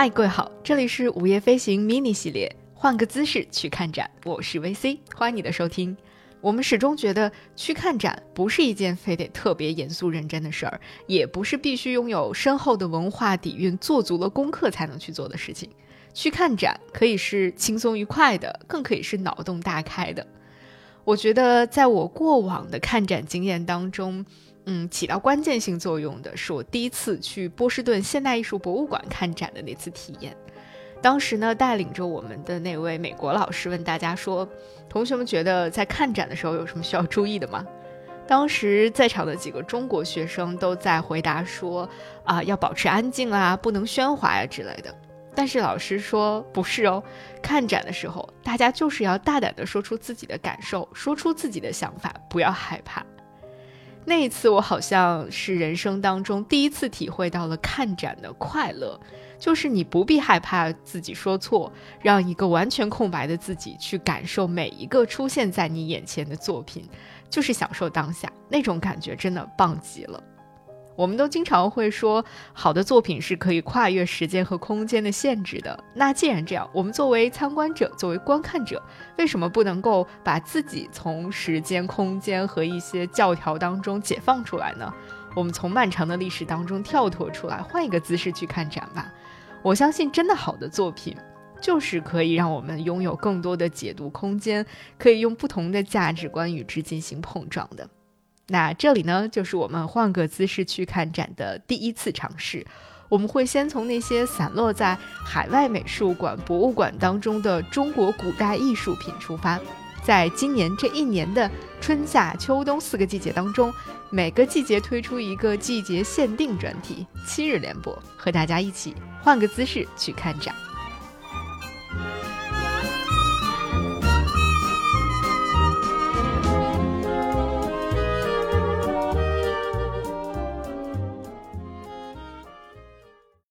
嗨，各位好，这里是午夜飞行 mini 系列，换个姿势去看展，我是 VC，欢迎你的收听。我们始终觉得去看展不是一件非得特别严肃认真的事儿，也不是必须拥有深厚的文化底蕴、做足了功课才能去做的事情。去看展可以是轻松愉快的，更可以是脑洞大开的。我觉得在我过往的看展经验当中。嗯，起到关键性作用的是我第一次去波士顿现代艺术博物馆看展的那次体验。当时呢，带领着我们的那位美国老师问大家说：“同学们觉得在看展的时候有什么需要注意的吗？”当时在场的几个中国学生都在回答说：“啊，要保持安静啊，不能喧哗呀之类的。”但是老师说：“不是哦，看展的时候，大家就是要大胆地说出自己的感受，说出自己的想法，不要害怕。”那一次，我好像是人生当中第一次体会到了看展的快乐，就是你不必害怕自己说错，让一个完全空白的自己去感受每一个出现在你眼前的作品，就是享受当下，那种感觉真的棒极了。我们都经常会说，好的作品是可以跨越时间和空间的限制的。那既然这样，我们作为参观者，作为观看者，为什么不能够把自己从时间、空间和一些教条当中解放出来呢？我们从漫长的历史当中跳脱出来，换一个姿势去看展吧。我相信，真的好的作品，就是可以让我们拥有更多的解读空间，可以用不同的价值观与之进行碰撞的。那这里呢，就是我们换个姿势去看展的第一次尝试。我们会先从那些散落在海外美术馆、博物馆当中的中国古代艺术品出发，在今年这一年的春夏秋冬四个季节当中，每个季节推出一个季节限定专题，七日连播，和大家一起换个姿势去看展。